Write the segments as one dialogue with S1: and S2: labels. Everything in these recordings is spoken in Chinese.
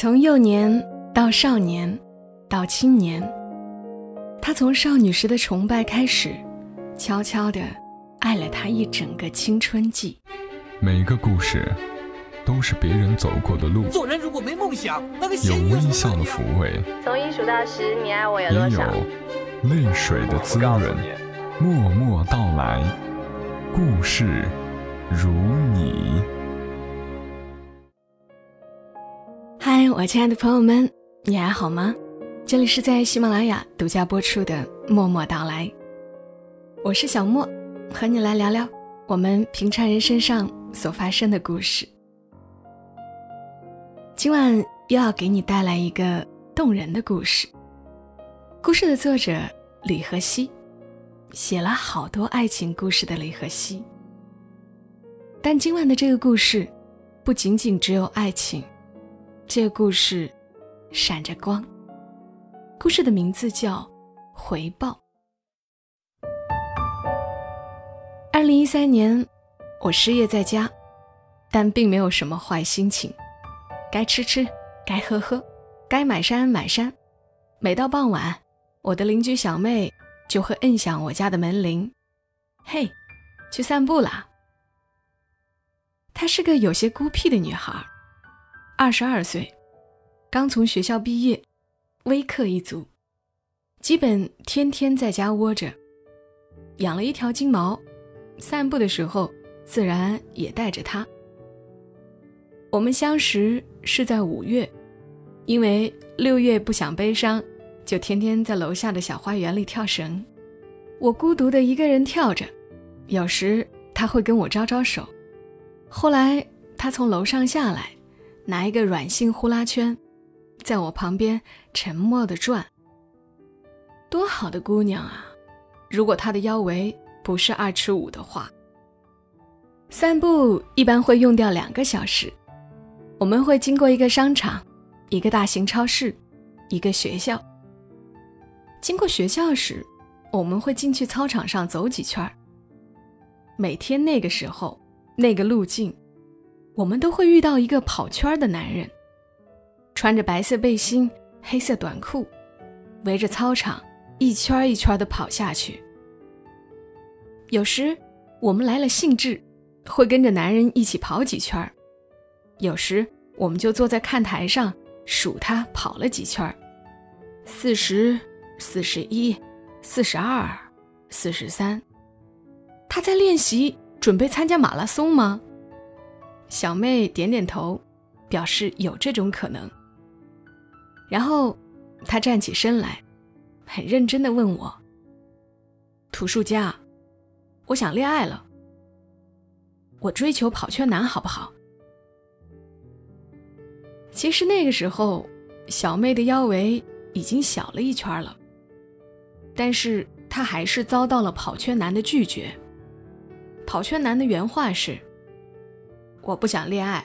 S1: 从幼年到少年，到青年，他从少女时的崇拜开始，悄悄地爱了她一整个青春季。
S2: 每个故事都是别人走过的路，
S3: 做人如果没梦想，那个
S2: 有微笑的抚慰，
S4: 从一数到十，你爱我有
S2: 也有？泪水的滋润。默默到来，故事如你。
S1: 嗨，我亲爱的朋友们，你还好吗？这里是在喜马拉雅独家播出的《默默到来》，我是小莫，和你来聊聊我们平常人身上所发生的故事。今晚又要给你带来一个动人的故事。故事的作者李和熙，写了好多爱情故事的李和熙。但今晚的这个故事，不仅仅只有爱情。这个故事闪着光。故事的名字叫《回报》。二零一三年，我失业在家，但并没有什么坏心情。该吃吃，该喝喝，该买山买山。每到傍晚，我的邻居小妹就会摁响我家的门铃：“嘿，去散步啦！”她是个有些孤僻的女孩。二十二岁，刚从学校毕业，微课一族，基本天天在家窝着。养了一条金毛，散步的时候自然也带着它。我们相识是在五月，因为六月不想悲伤，就天天在楼下的小花园里跳绳。我孤独的一个人跳着，有时他会跟我招招手。后来他从楼上下来。拿一个软性呼啦圈，在我旁边沉默的转。多好的姑娘啊！如果她的腰围不是二尺五的话，散步一般会用掉两个小时。我们会经过一个商场、一个大型超市、一个学校。经过学校时，我们会进去操场上走几圈儿每天那个时候，那个路径。我们都会遇到一个跑圈的男人，穿着白色背心、黑色短裤，围着操场一圈一圈的跑下去。有时我们来了兴致，会跟着男人一起跑几圈；有时我们就坐在看台上数他跑了几圈：四十四十一、四十二、四十三。他在练习，准备参加马拉松吗？小妹点点头，表示有这种可能。然后，她站起身来，很认真的问我：“图书家，我想恋爱了，我追求跑圈男好不好？”其实那个时候，小妹的腰围已经小了一圈了，但是她还是遭到了跑圈男的拒绝。跑圈男的原话是。我不想恋爱，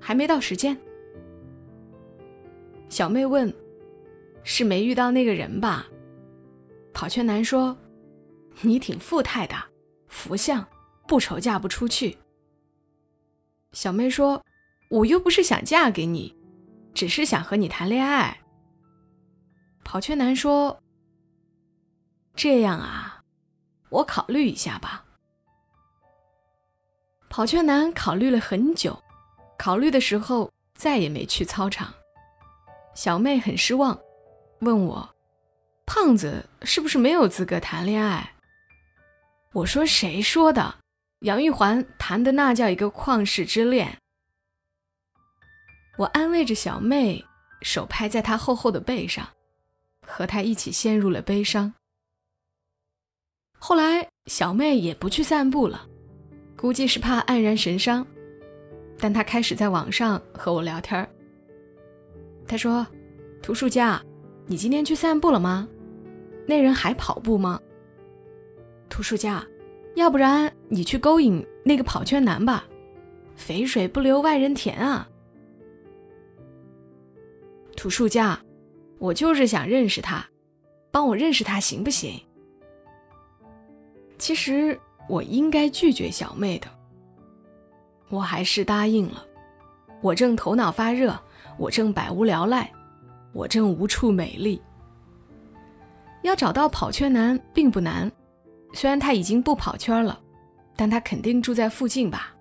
S1: 还没到时间。小妹问：“是没遇到那个人吧？”跑圈男说：“你挺富态的，福相，不愁嫁不出去。”小妹说：“我又不是想嫁给你，只是想和你谈恋爱。”跑圈男说：“这样啊，我考虑一下吧。”跑圈男考虑了很久，考虑的时候再也没去操场。小妹很失望，问我：“胖子是不是没有资格谈恋爱？”我说：“谁说的？杨玉环谈的那叫一个旷世之恋。”我安慰着小妹，手拍在她厚厚的背上，和她一起陷入了悲伤。后来，小妹也不去散步了。估计是怕黯然神伤，但他开始在网上和我聊天他说：“图书家，你今天去散步了吗？那人还跑步吗？”图书家，要不然你去勾引那个跑圈男吧，肥水不流外人田啊。图书家，我就是想认识他，帮我认识他行不行？其实。我应该拒绝小妹的，我还是答应了。我正头脑发热，我正百无聊赖，我正无处美丽。要找到跑圈男并不难，虽然他已经不跑圈了，但他肯定住在附近吧？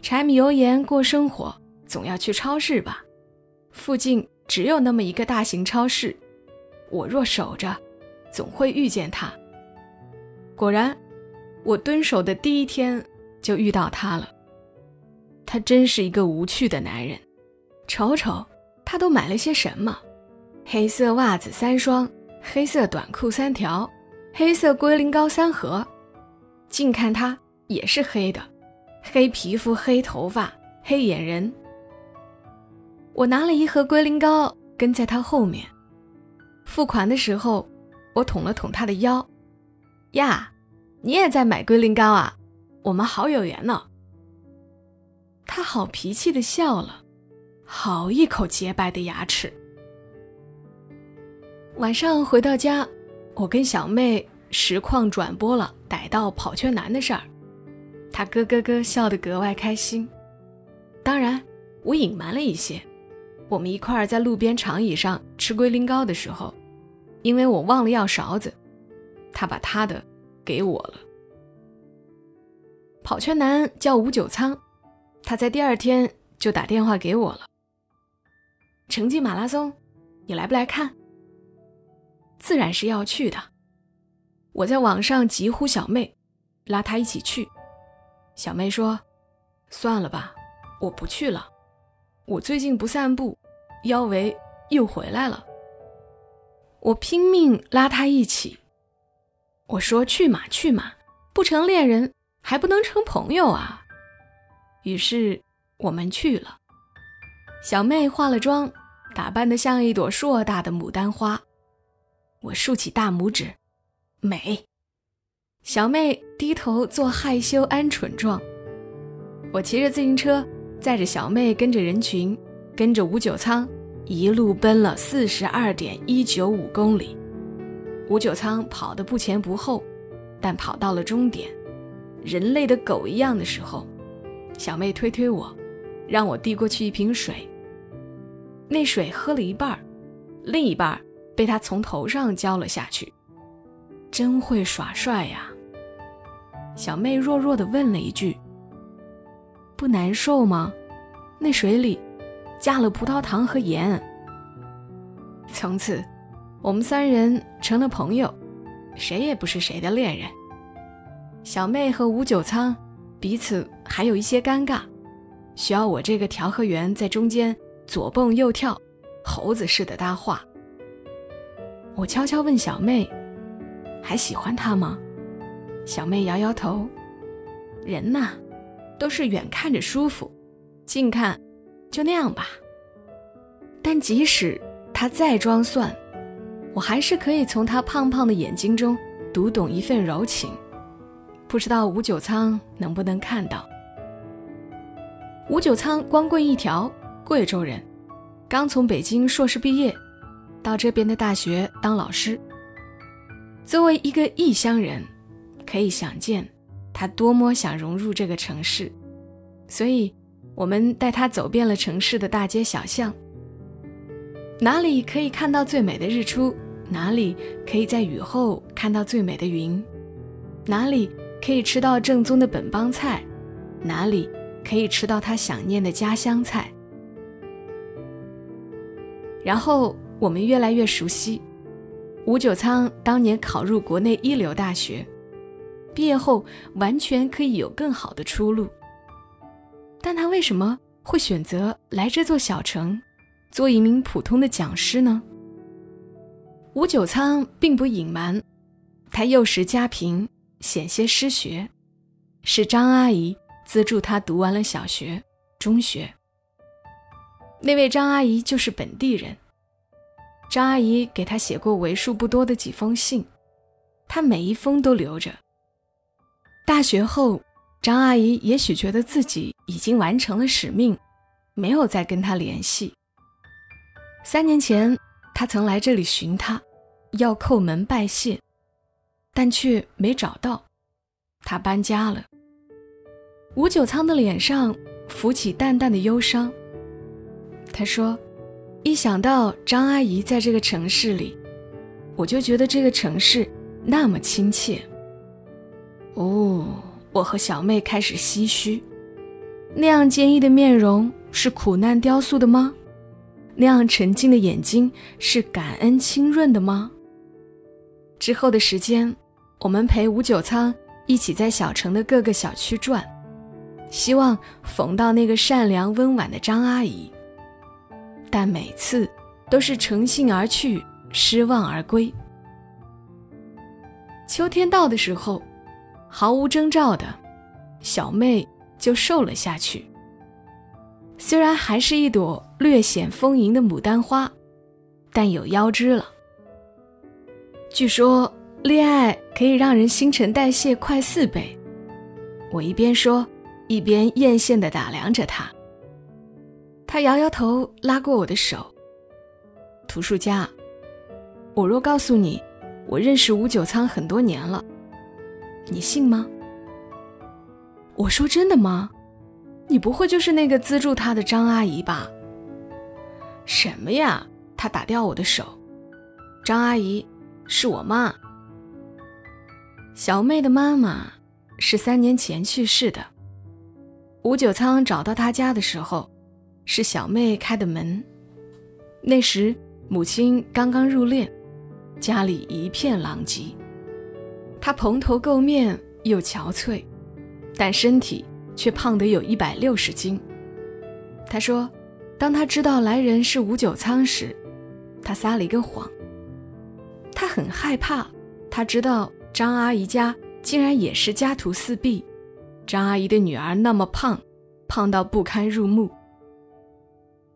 S1: 柴米油盐过生活，总要去超市吧？附近只有那么一个大型超市，我若守着，总会遇见他。果然，我蹲守的第一天就遇到他了。他真是一个无趣的男人，瞅瞅他都买了些什么：黑色袜子三双，黑色短裤三条，黑色龟苓膏三盒。近看他也是黑的，黑皮肤、黑头发、黑眼仁。我拿了一盒龟苓膏，跟在他后面。付款的时候，我捅了捅他的腰，呀，你也在买龟苓膏啊？我们好有缘呢。他好脾气的笑了，好一口洁白的牙齿。晚上回到家，我跟小妹实况转播了逮到跑圈男的事儿，他咯咯咯笑得格外开心。当然，我隐瞒了一些。我们一块儿在路边长椅上吃龟苓膏的时候，因为我忘了要勺子，他把他的给我了。跑圈男叫吴九仓。他在第二天就打电话给我了。成绩马拉松，你来不来看？自然是要去的。我在网上急呼小妹，拉她一起去。小妹说：“算了吧，我不去了。我最近不散步，腰围又回来了。”我拼命拉她一起。我说：“去嘛去嘛，不成恋人还不能成朋友啊。”于是我们去了。小妹化了妆，打扮得像一朵硕大的牡丹花。我竖起大拇指，美。小妹低头做害羞鹌鹑状。我骑着自行车，载着小妹，跟着人群，跟着吴九仓，一路奔了四十二点一九五公里。吴九仓跑得不前不后，但跑到了终点，人类的狗一样的时候。小妹推推我，让我递过去一瓶水。那水喝了一半，另一半被他从头上浇了下去。真会耍帅呀！小妹弱弱地问了一句：“不难受吗？”那水里加了葡萄糖和盐。从此，我们三人成了朋友，谁也不是谁的恋人。小妹和吴九仓。彼此还有一些尴尬，需要我这个调和员在中间左蹦右跳，猴子似的搭话。我悄悄问小妹：“还喜欢他吗？”小妹摇摇头：“人呐，都是远看着舒服，近看就那样吧。但即使他再装蒜，我还是可以从他胖胖的眼睛中读懂一份柔情。”不知道吴九仓能不能看到？吴九仓光棍一条，贵州人，刚从北京硕士毕业，到这边的大学当老师。作为一个异乡人，可以想见他多么想融入这个城市。所以，我们带他走遍了城市的大街小巷。哪里可以看到最美的日出？哪里可以在雨后看到最美的云？哪里？可以吃到正宗的本帮菜，哪里可以吃到他想念的家乡菜？然后我们越来越熟悉。吴九仓当年考入国内一流大学，毕业后完全可以有更好的出路。但他为什么会选择来这座小城，做一名普通的讲师呢？吴九仓并不隐瞒，他幼时家贫。险些失学，是张阿姨资助他读完了小学、中学。那位张阿姨就是本地人。张阿姨给他写过为数不多的几封信，他每一封都留着。大学后，张阿姨也许觉得自己已经完成了使命，没有再跟他联系。三年前，他曾来这里寻他，要叩门拜谢。但却没找到，他搬家了。吴九仓的脸上浮起淡淡的忧伤。他说：“一想到张阿姨在这个城市里，我就觉得这个城市那么亲切。哦，我和小妹开始唏嘘：那样坚毅的面容是苦难雕塑的吗？那样沉静的眼睛是感恩清润的吗？之后的时间，我们陪吴九仓一起在小城的各个小区转，希望逢到那个善良温婉的张阿姨。但每次都是乘兴而去，失望而归。秋天到的时候，毫无征兆的，小妹就瘦了下去。虽然还是一朵略显丰盈的牡丹花，但有腰肢了。据说恋爱可以让人新陈代谢快四倍。我一边说，一边艳羡地打量着她。他摇摇头，拉过我的手。图书家，我若告诉你，我认识吴九仓很多年了，你信吗？我说真的吗？你不会就是那个资助他的张阿姨吧？什么呀？他打掉我的手。张阿姨是我妈，小妹的妈妈是三年前去世的。吴九仓找到他家的时候。是小妹开的门。那时母亲刚刚入殓，家里一片狼藉。她蓬头垢面又憔悴，但身体却胖得有一百六十斤。她说，当她知道来人是吴九仓时，她撒了一个谎。他很害怕，他知道张阿姨家竟然也是家徒四壁，张阿姨的女儿那么胖，胖到不堪入目。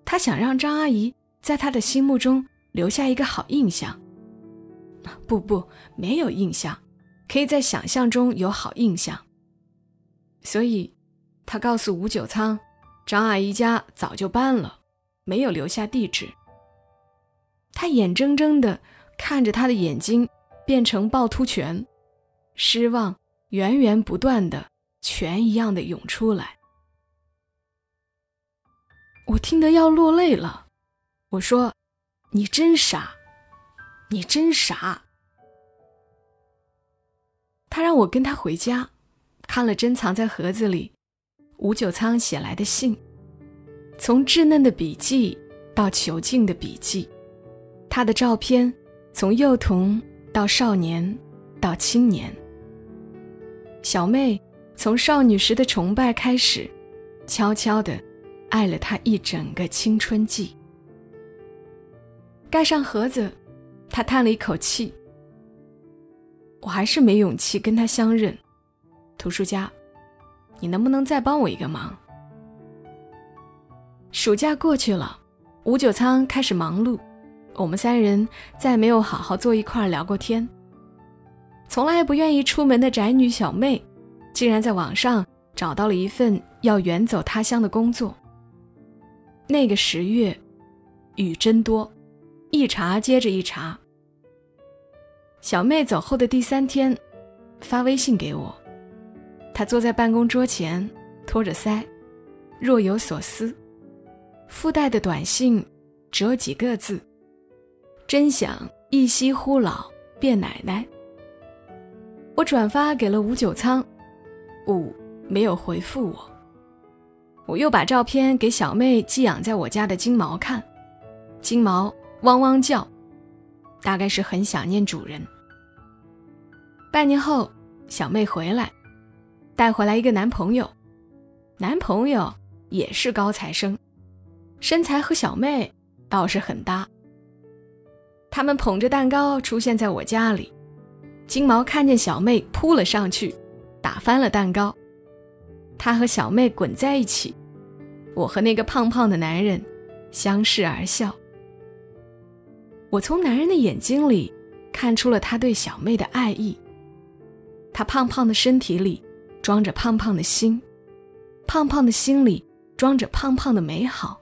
S1: 他想让张阿姨在他的心目中留下一个好印象。不不，没有印象，可以在想象中有好印象。所以，他告诉吴九仓，张阿姨家早就搬了，没有留下地址。他眼睁睁的看着他的眼睛变成趵突泉，失望源源不断的泉一样的涌出来。我听得要落泪了，我说：“你真傻，你真傻。”他让我跟他回家，看了珍藏在盒子里吴九仓写来的信，从稚嫩的笔记到囚禁的笔记，他的照片从幼童到少年到青年，小妹从少女时的崇拜开始，悄悄的。爱了他一整个青春季。盖上盒子，他叹了一口气。我还是没勇气跟他相认。图书家，你能不能再帮我一个忙？暑假过去了，吴九仓开始忙碌，我们三人再没有好好坐一块聊过天。从来不愿意出门的宅女小妹，竟然在网上找到了一份要远走他乡的工作。那个十月，雨真多，一茬接着一茬。小妹走后的第三天，发微信给我，她坐在办公桌前，托着腮，若有所思。附带的短信只有几个字：“真想一夕忽老变奶奶。”我转发给了吴九仓，五没有回复我。我又把照片给小妹寄养在我家的金毛看，金毛汪汪叫，大概是很想念主人。半年后，小妹回来，带回来一个男朋友，男朋友也是高材生，身材和小妹倒是很搭。他们捧着蛋糕出现在我家里，金毛看见小妹扑了上去，打翻了蛋糕。他和小妹滚在一起，我和那个胖胖的男人相视而笑。我从男人的眼睛里看出了他对小妹的爱意。他胖胖的身体里装着胖胖的心，胖胖的心里装着胖胖的美好。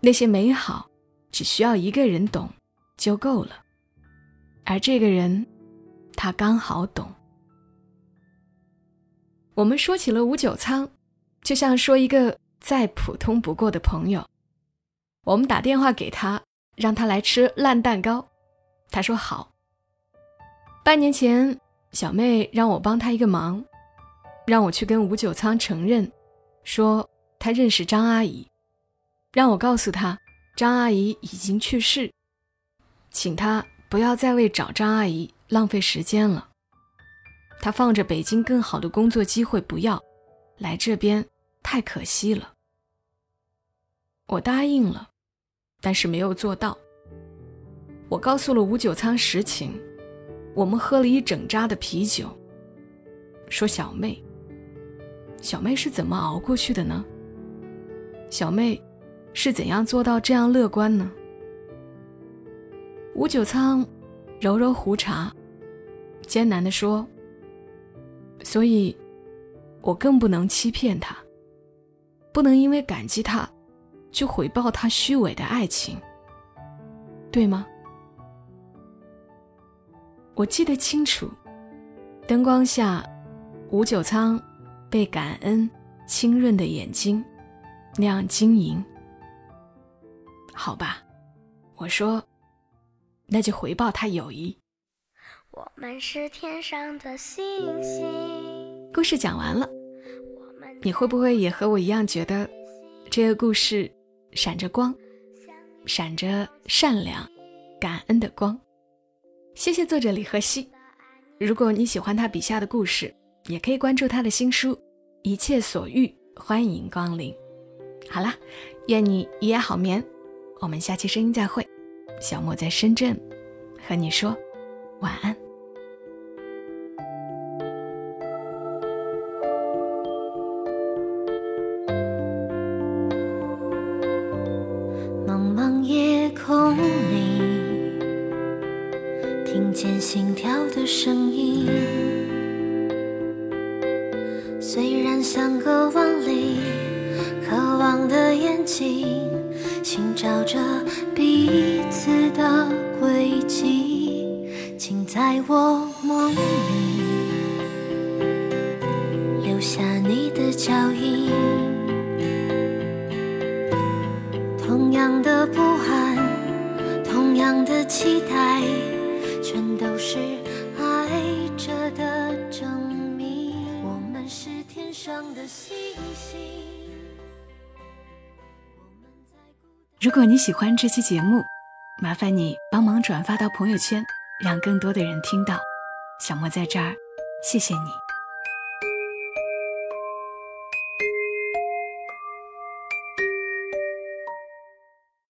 S1: 那些美好只需要一个人懂就够了，而这个人，他刚好懂。我们说起了吴九仓，就像说一个再普通不过的朋友。我们打电话给他，让他来吃烂蛋糕，他说好。半年前，小妹让我帮她一个忙，让我去跟吴九仓承认，说他认识张阿姨，让我告诉他张阿姨已经去世，请他不要再为找张阿姨浪费时间了。他放着北京更好的工作机会不要，来这边太可惜了。我答应了，但是没有做到。我告诉了吴九仓实情。我们喝了一整扎的啤酒。说小妹，小妹是怎么熬过去的呢？小妹是怎样做到这样乐观呢？吴九仓揉揉胡茬，艰难地说：“所以，我更不能欺骗他，不能因为感激他，就回报他虚伪的爱情，对吗？”我记得清楚，灯光下，吴九仓被感恩清润的眼睛那样晶莹。好吧，我说，那就回报他友谊。我们是天上的星星。故事讲完了，你会不会也和我一样觉得这个故事闪着光，闪着善良、感恩的光？谢谢作者李和熙。如果你喜欢他笔下的故事，也可以关注他的新书《一切所欲》，欢迎光临。好啦，愿你一夜好眠，我们下期声音再会。小莫在深圳，和你说晚安。茫茫夜空里。听见心跳的声音，期待。全都是爱着的证明。我们是天上的星星。如果你喜欢这期节目，麻烦你帮忙转发到朋友圈，让更多的人听到。小莫在这儿，谢谢你。